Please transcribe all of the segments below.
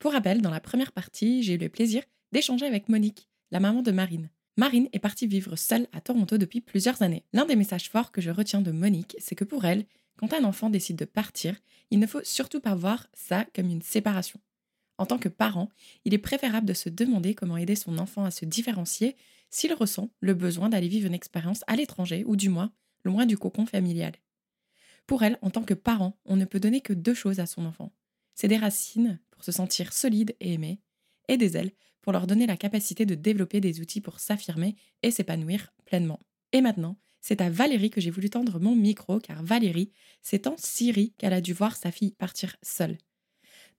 Pour rappel, dans la première partie, j'ai eu le plaisir d'échanger avec Monique, la maman de Marine. Marine est partie vivre seule à Toronto depuis plusieurs années. L'un des messages forts que je retiens de Monique, c'est que pour elle, quand un enfant décide de partir, il ne faut surtout pas voir ça comme une séparation. En tant que parent, il est préférable de se demander comment aider son enfant à se différencier s'il ressent le besoin d'aller vivre une expérience à l'étranger ou du moins loin du cocon familial. Pour elle, en tant que parent, on ne peut donner que deux choses à son enfant. C'est des racines se sentir solide et aimé, et des ailes pour leur donner la capacité de développer des outils pour s'affirmer et s'épanouir pleinement. Et maintenant, c'est à Valérie que j'ai voulu tendre mon micro, car Valérie, c'est en Syrie qu'elle a dû voir sa fille partir seule.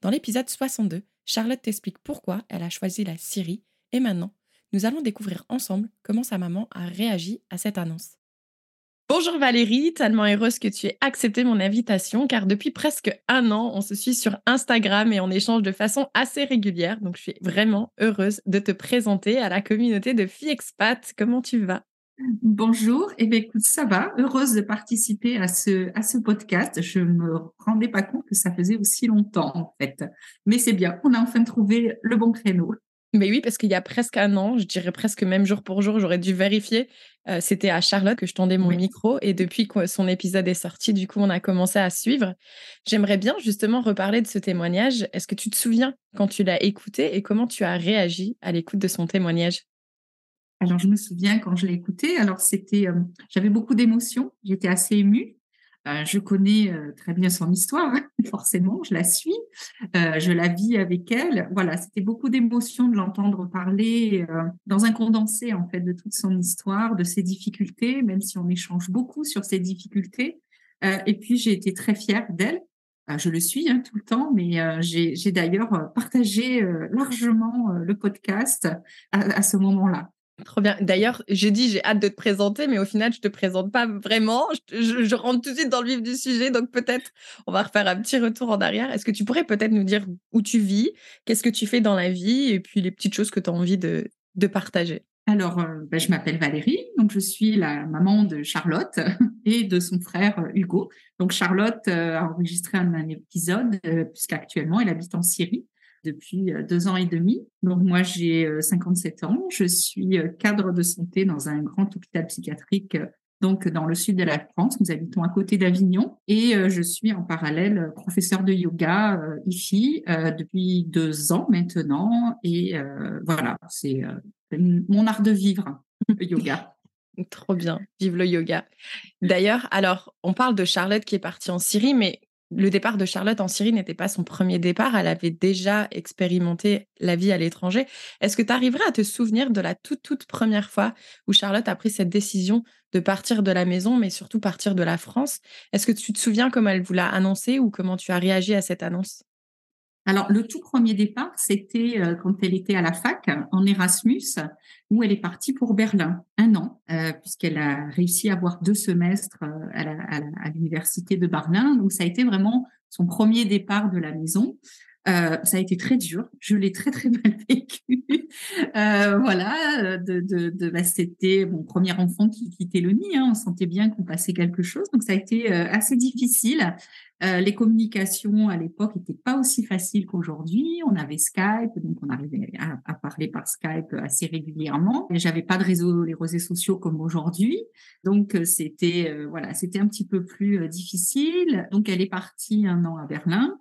Dans l'épisode 62, Charlotte t'explique pourquoi elle a choisi la Syrie, et maintenant, nous allons découvrir ensemble comment sa maman a réagi à cette annonce. Bonjour Valérie, tellement heureuse que tu aies accepté mon invitation car depuis presque un an, on se suit sur Instagram et on échange de façon assez régulière. Donc je suis vraiment heureuse de te présenter à la communauté de filles expat. Comment tu vas? Bonjour, et eh bien, écoute, ça va, heureuse de participer à ce, à ce podcast. Je me rendais pas compte que ça faisait aussi longtemps en fait. Mais c'est bien, on a enfin trouvé le bon créneau. Mais oui, parce qu'il y a presque un an, je dirais presque même jour pour jour, j'aurais dû vérifier. Euh, c'était à Charlotte que je tendais mon micro et depuis que son épisode est sorti, du coup, on a commencé à suivre. J'aimerais bien justement reparler de ce témoignage. Est-ce que tu te souviens quand tu l'as écouté et comment tu as réagi à l'écoute de son témoignage? Alors, je me souviens quand je l'ai écouté. Alors, c'était, euh, j'avais beaucoup d'émotions. J'étais assez émue. Euh, je connais euh, très bien son histoire, forcément, je la suis, euh, je la vis avec elle. Voilà, c'était beaucoup d'émotions de l'entendre parler dans un condensé en fait de toute son histoire, de ses difficultés, même si on échange beaucoup sur ses difficultés. et puis j'ai été très fière d'elle. je le suis hein, tout le temps, mais j'ai d'ailleurs partagé largement le podcast à ce moment-là. Trop bien. D'ailleurs, j'ai dit j'ai hâte de te présenter, mais au final, je te présente pas vraiment. Je, rentre tout de suite dans le vif du sujet, donc peut-être on va refaire un petit retour en arrière. Est-ce que tu pourrais peut-être nous dire où tu vis, qu'est-ce que tu fais dans la vie, et puis les petites choses que tu as envie de, partager? Alors, euh, ben, je m'appelle Valérie, donc je suis la maman de Charlotte et de son frère euh, Hugo. Donc Charlotte euh, a enregistré un, un épisode puisqu'actuellement elle habite en Syrie depuis euh, deux ans et demi. Donc moi, j'ai 57 euh, ans. Je suis euh, cadre de santé dans un grand hôpital psychiatrique donc dans le sud de la France. Nous habitons à côté d'Avignon et je suis en parallèle professeur de yoga ici depuis deux ans maintenant. Et voilà, c'est mon art de vivre, le yoga. Trop bien, vive le yoga. D'ailleurs, alors, on parle de Charlotte qui est partie en Syrie, mais le départ de Charlotte en Syrie n'était pas son premier départ. Elle avait déjà expérimenté la vie à l'étranger. Est-ce que tu arriverais à te souvenir de la toute, toute première fois où Charlotte a pris cette décision de partir de la maison, mais surtout partir de la France? Est-ce que tu te souviens comment elle vous l'a annoncé ou comment tu as réagi à cette annonce? Alors, le tout premier départ, c'était euh, quand elle était à la fac en Erasmus, où elle est partie pour Berlin, un an, euh, puisqu'elle a réussi à avoir deux semestres euh, à l'université de Berlin. Donc, ça a été vraiment son premier départ de la maison. Ça a été très dur. Je l'ai très très mal vécu. voilà, de, de, de bah, c'était mon premier enfant qui quittait le nid. Hein. On sentait bien qu'on passait quelque chose, donc ça a été assez difficile. Euh, les communications à l'époque n'étaient pas aussi faciles qu'aujourd'hui. On avait Skype, donc on arrivait à, parler par Skype assez régulièrement. J'avais pas de réseau, les réseaux sociaux comme aujourd'hui, donc euh, c'était euh, voilà, c'était un petit peu plus difficile. Donc elle est partie un an à Berlin.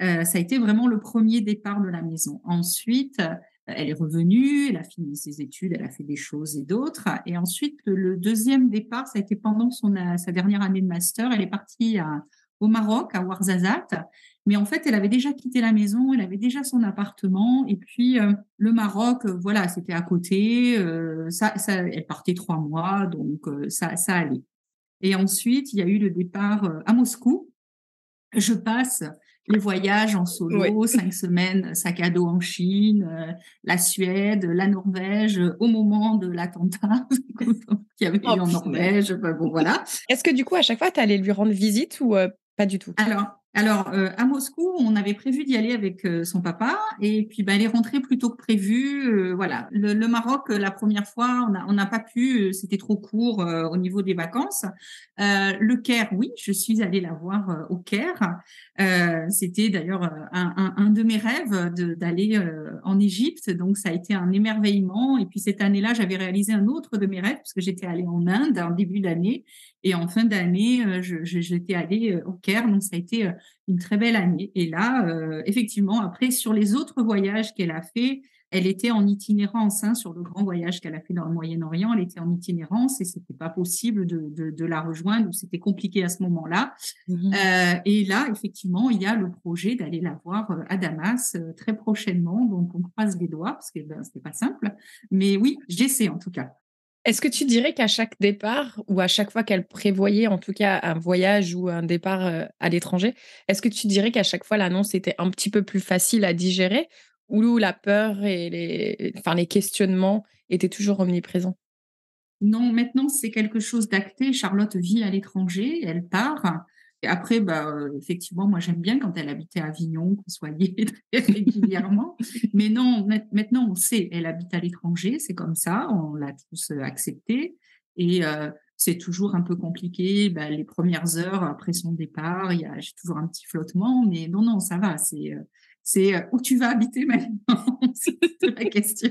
Ça a été vraiment le premier départ de la maison. Ensuite, Elle est revenue, elle a fini ses études, elle a fait des choses et d'autres. Et ensuite, le deuxième départ, ça a été pendant son, sa dernière année de master. Elle est partie au Maroc, à Ouarzazate. Mais en fait, elle avait déjà quitté la maison, elle avait déjà son appartement. Et puis, euh, le Maroc, euh, voilà, c'était à côté. Euh, ça, elle partait trois mois, donc ça allait. Et ensuite, il y a eu le départ à Moscou. Je passe les voyages en solo, cinq semaines, sac à dos en Chine, la Suède, la Norvège, au moment de l'attentat qu'il y avait eu oh, en Norvège. bon, voilà. Est-ce que du coup, à chaque fois, tu allais lui rendre visite ou pas du tout? Alors, alors, euh, à Moscou, on avait prévu d'y aller avec euh, son papa, et puis bah, elle est rentrée plus tôt que prévu. Euh, voilà, le, Maroc, la première fois, on n'a pas pu, c'était trop court au niveau des vacances. le Caire, oui, je suis allée la voir au Caire. c'était d'ailleurs un, un, de mes rêves d'aller en Égypte, donc ça a été un émerveillement. Et puis cette année-là, j'avais réalisé un autre de mes rêves, parce que j'étais allée en Inde en début d'année, et en fin d'année, j'étais allée au Caire, donc ça a été une très belle année. Et là, euh, effectivement, après, sur les autres voyages qu'elle a fait, elle était en itinérance hein, sur le grand voyage qu'elle a fait dans le Moyen-Orient. Elle était en itinérance et c'était pas possible de, la rejoindre. C'était compliqué à ce moment-là. Mmh euh, et là, effectivement, il y a le projet d'aller la voir euh, à Damas très prochainement. Donc, on croise les doigts parce que ben, c'était pas simple. Mais oui, j'essaie en tout cas. Est-ce que tu dirais qu'à chaque départ ou à chaque fois qu'elle prévoyait en tout cas un voyage ou un départ euh, à l'étranger, est-ce que tu dirais qu'à chaque fois l'annonce était un petit peu plus facile à digérer ou la peur et les, enfin, les questionnements étaient toujours omniprésents? Non, maintenant c'est quelque chose d'acté. Charlotte vit à l'étranger, elle part. Et après, bah, euh, effectivement, moi j'aime bien quand elle habitait à Avignon, qu'on soit lié très régulièrement. Mais non, maintenant on sait, elle habite à l'étranger, c'est comme ça, on l'a tous euh, accepté. Et euh, c'est toujours un peu compliqué. Bah, les premières heures après son départ, j'ai toujours un petit flottement, mais non, non, ça va. C'est c'est où tu vas habiter maintenant, c'est la question.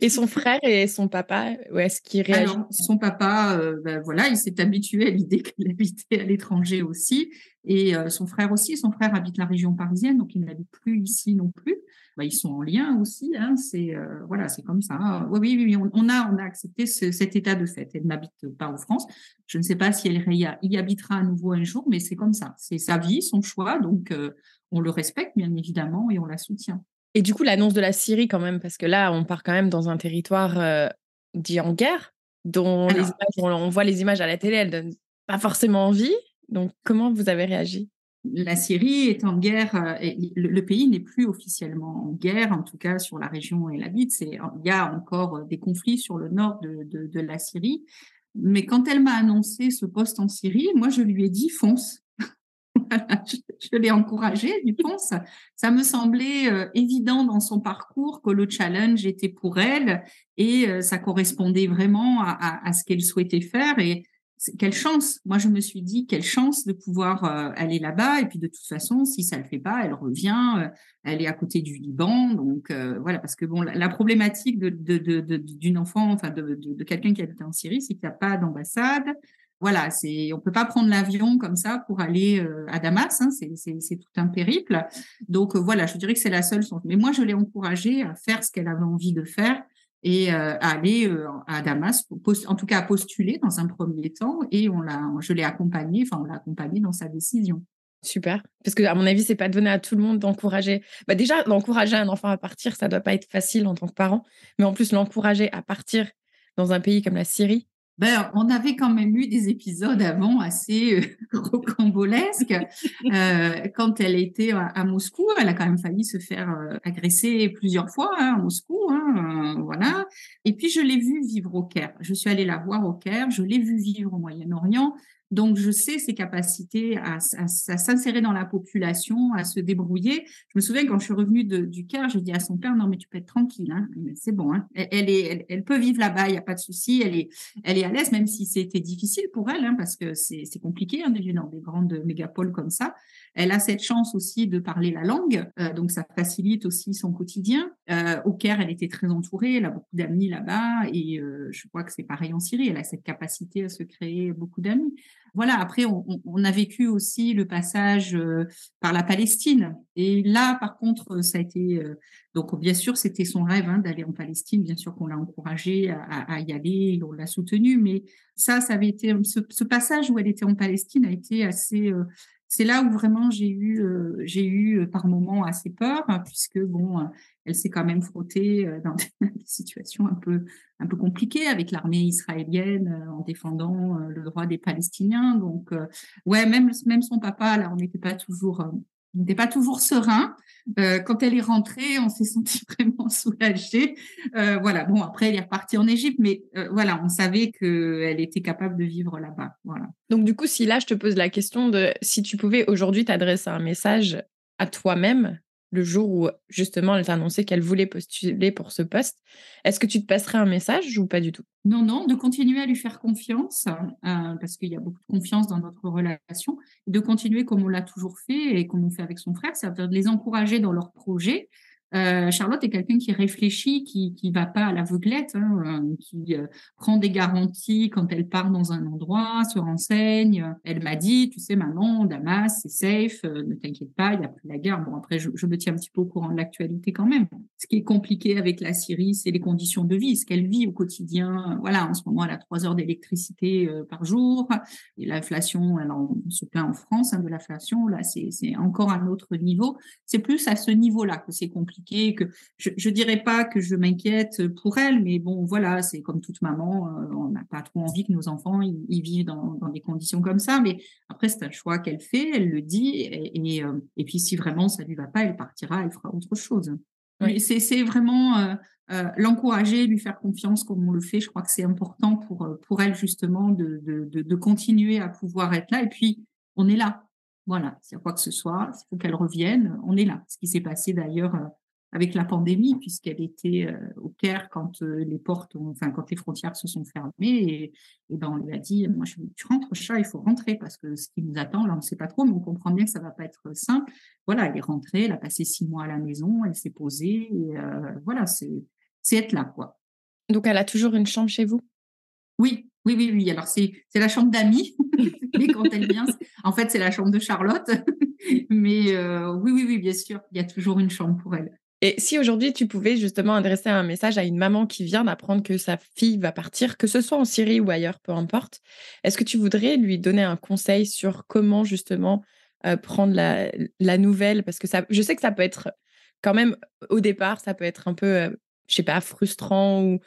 Et son frère et son papa, où est-ce qu'il réagit Son papa, euh, ben voilà, il s'est habitué à l'idée qu'elle habitait à l'étranger aussi. Et euh, son frère aussi. Son frère habite la région parisienne, donc il n'habite plus ici non plus. Ben, ils sont en lien aussi. Hein, c'est euh, voilà, c'est comme ça. Oui, oui, oui. On, a, on a accepté cet état de fait. Elle n'habite pas en France. Je ne sais pas si elle y habitera à nouveau un jour, mais c'est comme ça. C'est sa vie, son choix. Donc, on le respecte bien évidemment et on la soutient. Et du coup, l'annonce de la Syrie, quand même, parce que là, on part quand même dans un territoire euh, dit en guerre, dont les images, on, voit les images à la télé, elles donnent pas forcément envie. Donc, comment vous avez réagi? La Syrie est en guerre, euh, et le, pays n'est plus officiellement en guerre, en tout cas sur la région où elle habite. Il y a encore euh, des conflits sur le nord de, de la Syrie. Mais quand elle m'a annoncé ce poste en Syrie, moi, je lui ai dit fonce. je, l'ai encouragée, du pense. Ça me semblait euh, évident dans son parcours que le challenge était pour elle et euh, ça correspondait vraiment à, ce qu'elle souhaitait faire. Et quelle chance Moi, je me suis dit quelle chance de pouvoir euh, aller là-bas. Et puis de toute façon, si ça le fait pas, elle revient. elle est à côté du Liban, donc voilà. Parce que bon, la, problématique d'une enfant, enfin de, quelqu'un qui habite en Syrie, c'est qu'il n'y a pas d'ambassade voilà, c'est, on peut pas prendre l'avion comme ça pour aller euh, à Damas. Hein, c'est tout un périple. Donc euh, voilà, je dirais que c'est la seule Mais moi, je l'ai encouragée à faire ce qu'elle avait envie de faire et euh, à aller à Damas, en tout cas à postuler dans un premier temps. Et on l'a, je l'ai accompagnée, enfin on l'a accompagnée dans sa décision. Super, parce que à mon avis, c'est pas donné à tout le monde d'encourager. Bah déjà, d'encourager un enfant à partir, ça doit pas être facile en tant que parent, mais en plus l'encourager à partir dans un pays comme la Syrie, ben, on avait quand même eu des épisodes avant assez euh, rocambolesques. Euh, quand elle était à, Moscou, elle a quand même failli se faire euh, agresser plusieurs fois hein, à Moscou. Hein, euh, voilà. Et puis, je l'ai vue vivre au Caire. Je suis allée la voir au Caire. Je l'ai vue vivre au Moyen-Orient. Donc, je sais ses capacités à, s'insérer dans la population, à se débrouiller. Je me souviens quand je suis revenue du Caire, je dis à son père, non, mais tu peux être tranquille, hein. c'est bon. Hein. Elle, est, elle, peut vivre là-bas, il n'y a pas de souci. Elle est, elle est à l'aise, même si c'était difficile pour elle, hein, parce que c'est compliqué hein, de vivre dans des grandes mégapoles comme ça. Elle a cette chance aussi de parler la langue, euh, donc ça facilite aussi son quotidien. Euh, au Caire, elle était très entourée, elle a beaucoup d'amis là-bas, et euh, je crois que c'est pareil en Syrie, elle a cette capacité à se créer beaucoup d'amis. Voilà, après, on, a vécu aussi le passage euh, par la Palestine, et là, par contre, ça a été, donc bien sûr, c'était son rêve hein, d'aller en Palestine, bien sûr qu'on l'a encouragé à, y aller, on l'a soutenu, mais ça, ça avait été, ce, ce, passage où elle était en Palestine a été assez c'est là où vraiment j'ai eu, euh, j'ai eu euh, par moments assez peur, hein, puisque bon, euh, elle s'est quand même frottée dans des situations un peu, un peu compliquées avec l'armée israélienne en défendant le droit des Palestiniens. Donc, ouais, même, même son papa, là, on n'était pas toujours n'était pas toujours serein. Euh, quand elle est rentrée, on s'est senti vraiment soulagé. Euh, voilà. Bon, après, elle est repartie en Égypte, mais euh, voilà, on savait qu'elle était capable de vivre là-bas. Voilà. Donc, du coup, si là, je te pose la question de si tu pouvais aujourd'hui t'adresser un message à toi-même, le jour où justement elle t'a annoncé qu'elle voulait postuler pour ce poste. Est-ce que tu te passerais un message ou pas du tout? Non, non, de continuer à lui faire confiance, parce qu'il y a beaucoup de confiance dans notre relation, de continuer comme on l'a toujours fait et comme on fait avec son frère, c'est-à-dire de les encourager dans leurs projets, euh, Charlotte est quelqu'un qui réfléchit, qui qui va pas à l'aveuglette, hein, euh, qui euh, prend des garanties quand elle part dans un endroit, se renseigne. Elle m'a dit, tu sais, maman, Damas, c'est safe, ne t'inquiète pas, il y a plus la guerre. Bon, après, je, me tiens un petit peu au courant de l'actualité quand même. Ce qui est compliqué avec la Syrie, c'est les conditions de vie, ce qu'elle vit au quotidien. Voilà, en ce moment, elle a trois heures d'électricité par jour. Et l'inflation, elle en, se plaint en France hein, de l'inflation. Là, c'est encore un autre niveau. C'est plus à ce niveau-là que c'est compliqué que je, je dirais pas que je m'inquiète pour elle, mais bon, voilà, c'est comme toute maman, euh, on n'a pas trop envie que nos enfants ils, vivent dans, dans, des conditions comme ça, mais après c'est un choix qu'elle fait, elle le dit, et, et, euh, et, puis si vraiment ça lui va pas, elle partira, elle fera autre chose. Oui. C'est vraiment euh, l'encourager, lui faire confiance comme on le fait. Je crois que c'est important pour pour elle justement de, de, de, de continuer à pouvoir être là. Et puis on est là, voilà, s'il y a quoi que ce soit, il faut qu'elle revienne, on est là. Ce qui s'est passé d'ailleurs avec la pandémie, puisqu'elle était euh, au Caire quand euh, les portes, enfin quand les frontières se sont fermées, et, et ben on lui a dit, moi je tu rentres chat, il faut rentrer parce que ce qui nous attend, là on ne sait pas trop, mais on comprend bien que ça va pas être simple. Voilà, elle est rentrée, elle a passé six mois à la maison, elle s'est posée, et euh, voilà, c'est être là quoi. Donc elle a toujours une chambre chez vous? Oui, oui, oui, oui. Alors c'est c'est la chambre d'amis, mais quand elle vient, en fait c'est la chambre de Charlotte, mais euh, oui, oui, oui, bien sûr, il y a toujours une chambre pour elle. Et si aujourd'hui tu pouvais justement adresser un message à une maman qui vient d'apprendre que sa fille va partir, que ce soit en Syrie ou ailleurs, peu importe, est-ce que tu voudrais lui donner un conseil sur comment justement euh, prendre la, nouvelle? Parce que ça, je sais que ça peut être quand même au départ, ça peut être un peu, euh, je sais pas, frustrant ou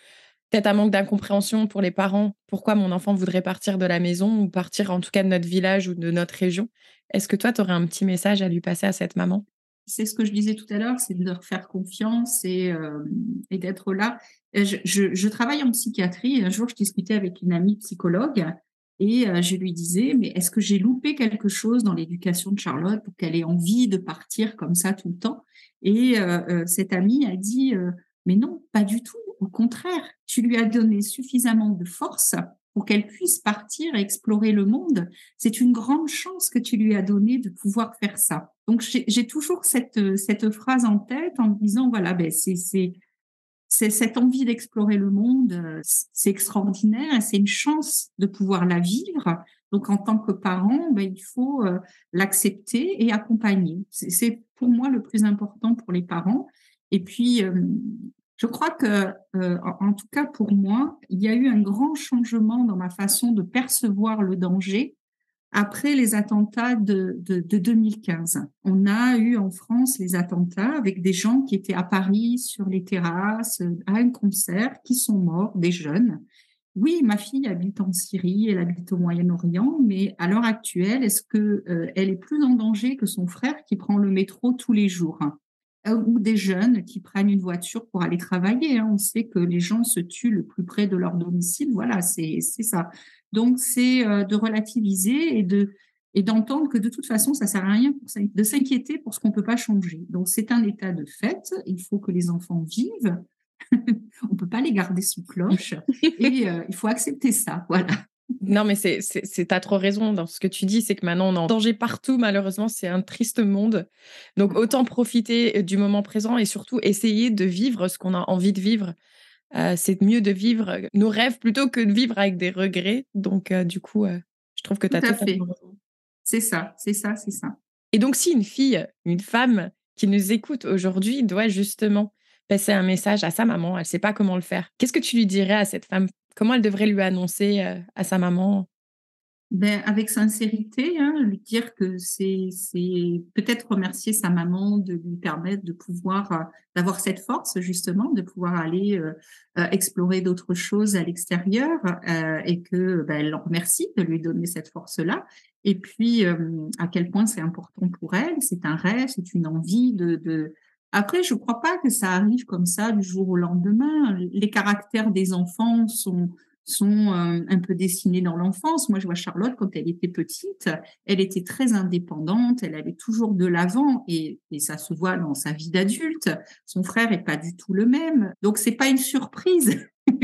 peut-être un manque d'incompréhension pour les parents. Pourquoi mon enfant voudrait partir de la maison ou partir en tout cas de notre village ou de notre région? Est-ce que toi, tu aurais un petit message à lui passer à cette maman? C'est ce que je disais tout à l'heure, c'est de leur faire confiance et, euh, d'être là. Je, travaille en psychiatrie. Un jour, je discutais avec une amie psychologue et euh, je lui disais, mais est-ce que j'ai loupé quelque chose dans l'éducation de Charlotte pour qu'elle ait envie de partir comme ça tout le temps? Et euh, cette amie a dit, mais non, pas du tout. Au contraire, tu lui as donné suffisamment de force pour qu'elle puisse partir et explorer le monde. C'est une grande chance que tu lui as donnée de pouvoir faire ça. Donc j'ai toujours cette, cette phrase en tête en me disant voilà ben c'est cette envie d'explorer le monde, c'est extraordinaire c'est une chance de pouvoir la vivre. Donc en tant que parent, ben, il faut euh, l'accepter et accompagner. C'est pour moi le plus important pour les parents. Et puis euh, je crois que, euh, en tout cas pour moi, il y a eu un grand changement dans ma façon de percevoir le danger après les attentats de, de, de, 2015. On a eu en France les attentats avec des gens qui étaient à Paris sur les terrasses à un concert, qui sont morts, des jeunes. Oui, ma fille habite en Syrie, elle habite au Moyen-Orient, mais à l'heure actuelle, est-ce que euh, elle est plus en danger que son frère qui prend le métro tous les jours? Ou des jeunes qui prennent une voiture pour aller travailler. Hein. On sait que les gens se tuent le plus près de leur domicile. Voilà, c'est ça. Donc, c'est euh, de relativiser et de et d'entendre que de toute façon, ça sert à rien de s'inquiéter pour ce qu'on peut pas changer. Donc, c'est un état de fait. Il faut que les enfants vivent. On peut pas les garder sous cloche et euh, il faut accepter ça. Voilà. Non, mais c'est, c'est, t'as trop raison dans ce que tu dis, c'est que maintenant on est en danger partout, malheureusement, c'est un triste monde. Donc autant profiter euh, du moment présent et surtout essayer de vivre ce qu'on a envie de vivre. Euh, c'est mieux de vivre nos rêves plutôt que de vivre avec des regrets. Donc euh, du coup, je trouve que tu as tout fait. C'est ça, c'est ça, c'est ça. Et donc si une fille, une femme qui nous écoute aujourd'hui doit justement passer un message à sa maman, elle ne sait pas comment le faire, qu'est-ce que tu lui dirais à cette femme Comment elle devrait lui annoncer euh, à sa maman? Ben, avec sincérité, hein, lui dire que c'est peut-être remercier sa maman de lui permettre de pouvoir euh, d'avoir cette force justement, de pouvoir aller euh, explorer d'autres choses à l'extérieur et que ben, elle en remercie de lui donner cette force-là. Et puis à quel point c'est important pour elle, c'est un rêve, c'est une envie de après, je ne crois pas que ça arrive comme ça du jour au lendemain. Les caractères des enfants sont euh, un peu dessinés dans l'enfance. Moi, je vois Charlotte quand elle était petite, elle était très indépendante, elle allait toujours de l'avant et, et, ça se voit dans sa vie d'adulte. Son frère est pas du tout le même, donc c'est pas une surprise.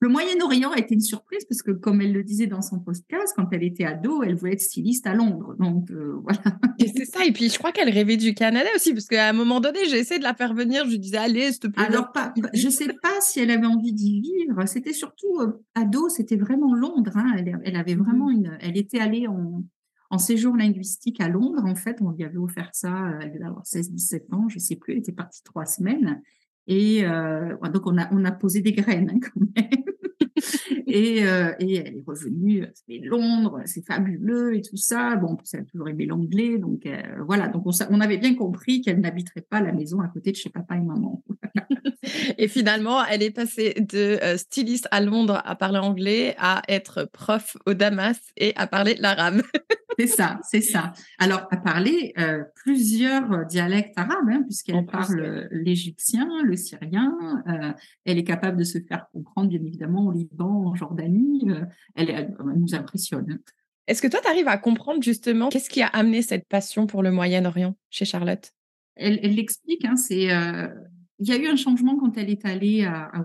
Le Moyen-Orient a été une surprise parce que, comme elle le disait dans son podcast, quand elle était ado, elle voulait être styliste à Londres. Donc, euh, voilà. Et c'est ça. Et puis, je crois qu'elle rêvait du Canada aussi, parce qu'à un moment donné, j'ai essayé de la faire venir. Je lui disais, allez, s'il te plaît. Alors, pas, je ne sais pas si elle avait envie d'y vivre. C'était surtout, euh, ado, c'était vraiment Londres. Hein. Elle, avait mmh vraiment une. Elle était allée en, en séjour linguistique à Londres. En fait, on lui avait offert ça. Euh, elle devait avoir 16-17 ans, je ne sais plus. Elle était partie trois semaines. Et euh, donc, on a, on a posé des graines hein, quand même. et, euh, et, elle est revenue, c'est Londres, c'est fabuleux et tout ça. Bon, elle a toujours aimé l'anglais, donc euh, voilà. Donc on, on, avait bien compris qu'elle n'habiterait pas la maison à côté de chez papa et maman. et finalement, elle est passée de euh, styliste à Londres à parler anglais à être prof au Damas et à parler l'arabe. c'est ça, c'est ça. Alors à parler plusieurs dialectes arabes, hein, puisqu'elle parle l'égyptien, le syrien. elle est capable de se faire comprendre, bien évidemment, au Liban, en Jordanie. Euh, elle, nous impressionne. Est-ce que toi, tu arrives à comprendre justement qu'est-ce qui a amené cette passion pour le Moyen-Orient chez Charlotte? Elle l'explique, hein, c'est euh, il y a eu un changement quand elle est allée à, à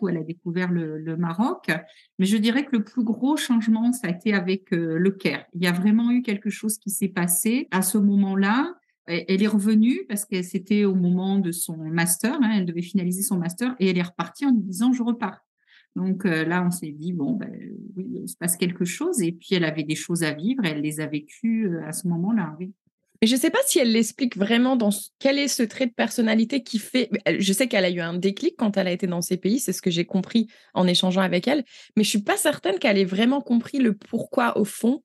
où elle a découvert le, Maroc. Mais je dirais que le plus gros changement, ça a été avec euh, le Caire. Il y a vraiment eu quelque chose qui s'est passé à ce moment-là. Elle est revenue parce que c'était au moment de son master. Hein, elle devait finaliser son master et elle est repartie en disant je repars. Donc euh, là, on s'est dit, bon, ben, oui, il se passe quelque chose. Et puis, elle avait des choses à vivre. Elle les a vécues euh, à ce moment-là, oui. Mais je ne sais pas si elle l'explique vraiment dans quel est ce trait de personnalité qui fait. Je sais qu'elle a eu un déclic quand elle a été dans ces pays, c'est ce que j'ai compris en échangeant avec elle, mais je suis pas certaine qu'elle ait vraiment compris le pourquoi au fond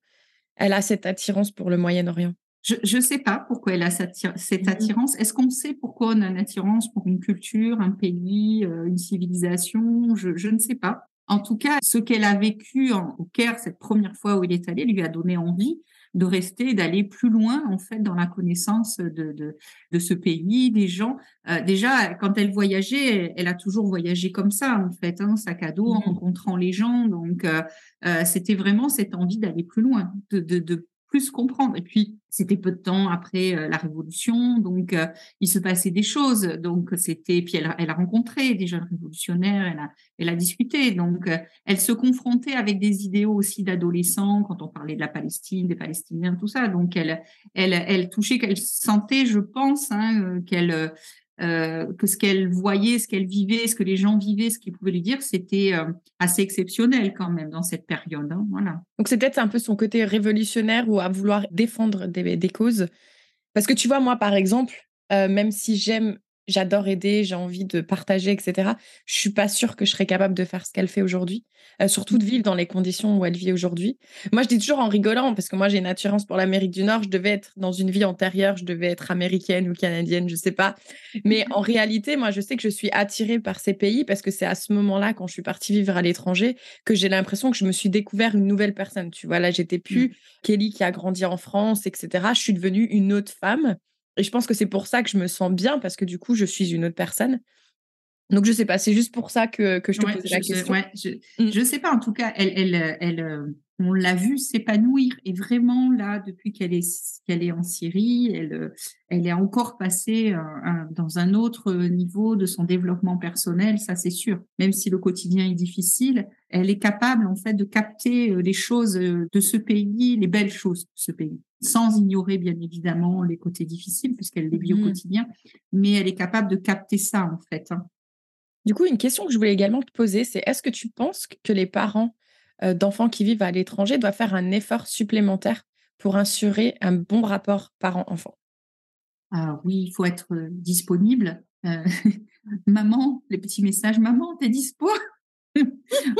elle a cette attirance pour le Moyen-Orient. Je ne sais pas pourquoi elle a cette, cette mmh attirance. Est-ce qu'on sait pourquoi on a une attirance pour une culture, un pays, euh, une civilisation? Je, je, ne sais pas. En tout cas, ce qu'elle a vécu en, au Caire cette première fois où il est allé lui a donné envie de rester, d'aller plus loin en fait dans la connaissance de, de, de ce pays, des gens. Euh, déjà, quand elle voyageait, elle, a toujours voyagé comme ça en fait, hein, sac à dos, en mmh rencontrant les gens. Donc, euh, euh, c'était vraiment cette envie d'aller plus loin, de, de, de plus comprendre. Et puis, c'était peu de temps après euh, la Révolution, donc euh, il se passait des choses. Donc, c'était. Puis, elle, elle, a rencontré des jeunes révolutionnaires, elle a, elle a discuté. Donc, euh, elle se confrontait avec des idéaux aussi d'adolescents quand on parlait de la Palestine, des Palestiniens, tout ça. Donc, elle, elle, elle touchait, qu'elle sentait, je pense, hein, qu'elle euh, que ce qu'elle voyait, ce qu'elle vivait, ce que les gens vivaient, ce qu'ils pouvaient lui dire, c'était euh, assez exceptionnel quand même dans cette période. Hein, voilà. Donc c'est peut-être un peu son côté révolutionnaire ou à vouloir défendre des, causes. Parce que tu vois, moi, par exemple, euh, même si j'aime j'adore aider, j'ai envie de partager, etc. Je suis pas sûre que je serais capable de faire ce qu'elle fait aujourd'hui, euh, surtout de mmh. vivre dans les conditions où elle vit aujourd'hui. Moi, je dis toujours en rigolant, parce que moi, j'ai une attirance pour l'Amérique du Nord. Je devais être dans une vie antérieure, je devais être américaine ou canadienne, je sais pas. Mais en réalité, moi, je sais que je suis attirée par ces pays parce que c'est à ce moment-là, quand je suis partie vivre à l'étranger, que j'ai l'impression que je me suis découvert une nouvelle personne. Tu vois, là, j'étais plus mmh. Kelly qui a grandi en France, etc. Je suis devenue une autre femme. Et je pense que c'est pour ça que je me sens bien parce que du coup, je suis une autre personne. Donc, je sais pas, c'est juste pour ça que, que je te pose la question. je, ne mmh. sais pas, en tout cas, elle, elle, elle, euh, on l'a vu s'épanouir. Et vraiment, là, depuis qu'elle est, qu'elle est en Syrie, elle, elle est encore passée dans un autre niveau de son développement personnel, ça c'est sûr. Même si le quotidien est difficile, elle est capable, en fait, de capter les choses de ce pays, les belles choses de ce pays sans ignorer bien évidemment les côtés difficiles puisqu'elle les vit au mmh. quotidien, mais elle est capable de capter ça en fait. Hein. Du coup, une question que je voulais également te poser, c'est est-ce que tu penses que les parents euh, d'enfants qui vivent à l'étranger doivent faire un effort supplémentaire pour assurer un bon rapport parent-enfant ah oui, il faut être euh, disponible. Euh, maman, les petits messages, maman, t'es dispo?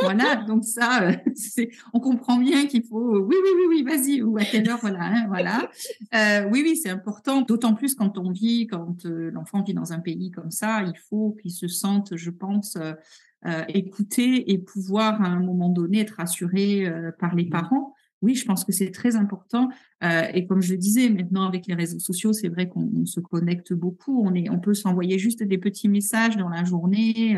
Voilà, donc ça, on comprend bien qu'il faut, oui, oui, oui, oui, vas-y, ou à quelle heure, voilà, hein, voilà. oui, oui, c'est important, d'autant plus quand on vit, quand l'enfant vit dans un pays comme ça, il faut qu'il se sente, je pense, euh, écouter et pouvoir à un moment donné être assuré euh, par les mmh. parents. Oui, je pense que c'est très important. Euh, et comme je le disais, maintenant avec les réseaux sociaux, c'est vrai qu'on se connecte beaucoup. On, est, on peut s'envoyer juste des petits messages dans la journée.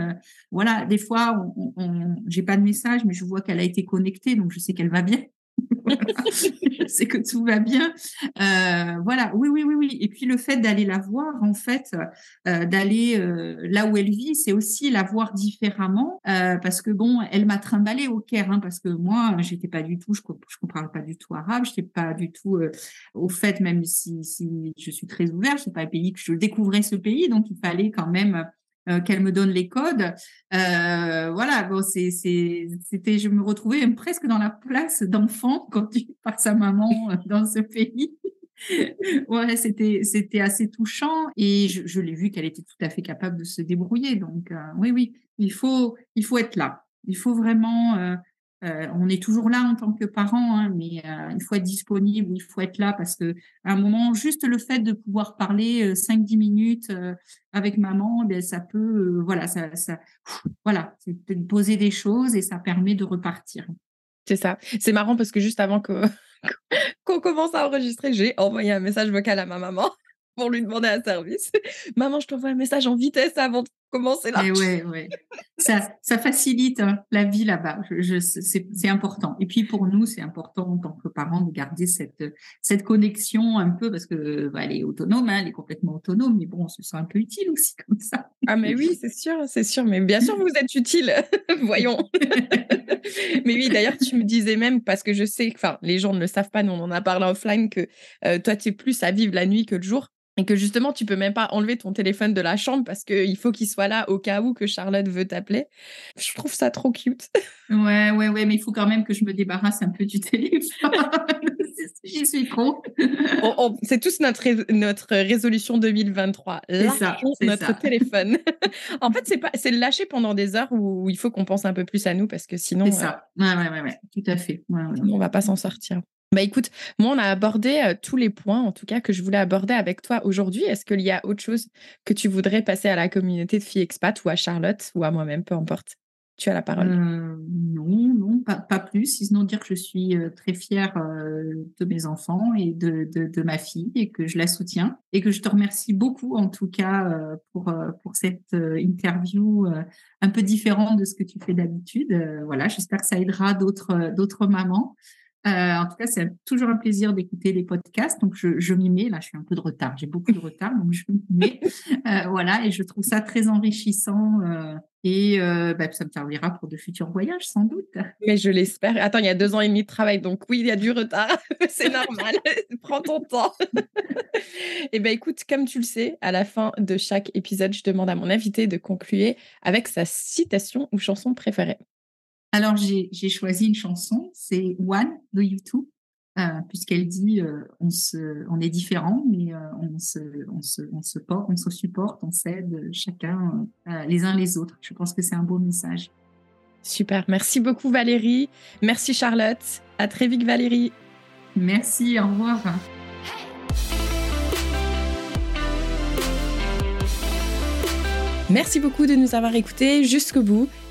voilà, des fois, on, on, j'ai pas de message, mais je vois qu'elle a été connectée, donc je sais qu'elle va bien. sais que tout va bien. Euh, voilà, oui, oui, oui, oui. Et puis le fait d'aller la voir, en fait, euh, d'aller euh, là où elle vit, c'est aussi la voir différemment, parce que bon, elle m'a trimballé au Caire, hein, parce que moi, j'étais pas du tout, je, je comprenais pas du tout arabe, je n'étais pas du tout au fait, même si, si je suis très ouverte, c'est pas un pays que je découvrais ce pays, donc il fallait quand même euh, qu'elle me donne les codes. Euh, voilà, bon, c'est, c'était, je me retrouvais presque dans la place d'enfant conduit par sa maman euh, dans ce pays. ouais, c'était, c'était assez touchant et je, je l'ai vu qu'elle était tout à fait capable de se débrouiller. Donc, oui, oui, il faut, il faut être là. Il faut vraiment euh, on est toujours là en tant que parent, hein, mais euh, il faut être disponible, il faut être là parce que à un moment, juste le fait de pouvoir parler 5-10 euh, minutes avec maman, ben, ça peut, voilà, ça, voilà, c'est poser des choses et ça permet de repartir. C'est ça. C'est marrant parce que juste avant qu'on commence à enregistrer, j'ai envoyé un message vocal à ma maman pour lui demander un service. Maman, je t'envoie un message en vitesse avant de commencer là. Et ouais, ouais. ça, ça facilite hein, la vie là-bas. Je, c'est important. Et puis pour nous, c'est important en tant que parents de garder cette, cette connexion un peu parce que bah, elle est autonome, hein, elle est complètement autonome, mais bon, on se sent un peu utile aussi comme ça. Ah mais oui, c'est sûr, c'est sûr. Mais bien sûr, vous êtes utile. Voyons. mais oui, d'ailleurs, tu me disais même parce que je sais, enfin, les gens ne le savent pas, nous on en a parlé offline que euh, toi, tu es plus à vivre la nuit que le jour et que justement tu peux même pas enlever ton téléphone de la chambre parce qu'il faut qu'il soit là au cas où que Charlotte veut t'appeler. Je trouve ça trop cute. Ouais, ouais, ouais, mais il faut quand même que je me débarrasse un peu du téléphone. J'y suis trop. c'est tous notre, notre résolution 2023. Lâchons notre téléphone. en fait, c'est pas, c'est le lâcher pendant des heures où il faut qu'on pense un peu plus à nous parce que sinon. C'est ça. Euh, ouais, ouais, ouais, tout à fait. Ouais, on va pas s'en sortir. Bah écoute, moi on a abordé tous les points en tout cas que je voulais aborder avec toi aujourd'hui. Est-ce qu'il y a autre chose que tu voudrais passer à la communauté de filles expat ou à Charlotte ou à moi-même, peu importe? Tu as la parole. Non, non, pas, plus, sinon dire que je suis très fière de mes enfants et de, de, de, ma fille et que je la soutiens et que je te remercie beaucoup en tout cas pour, pour cette interview un peu différente de ce que tu fais d'habitude. voilà, j'espère que ça aidera d'autres d'autres mamans. Euh, en tout cas, c'est toujours un plaisir d'écouter les podcasts. Donc, je, je m'y mets. Là, je suis un peu de retard. J'ai beaucoup de retard, donc je m'y mets. Euh, voilà, et je trouve ça très enrichissant. Euh, et bah, ça me servira pour de futurs voyages, sans doute. Mais je l'espère. Attends, il y a deux ans et demi de travail, donc oui, il y a du retard. c'est normal. Prends ton temps. et eh ben écoute, comme tu le sais, à la fin de chaque épisode, je demande à mon invité de conclure avec sa citation ou chanson préférée. Alors, j'ai choisi une chanson, c'est One de YouTube, euh, puisqu'elle dit euh, on, se, on est différents, mais euh, on, se, on, se, on, se porte, on se supporte, on s'aide chacun les uns les autres. Je pense que c'est un beau message. Super. Merci beaucoup, Valérie. Merci, Charlotte. À très vite, Valérie. Merci. Au revoir. Merci beaucoup de nous avoir écoutés jusqu'au bout.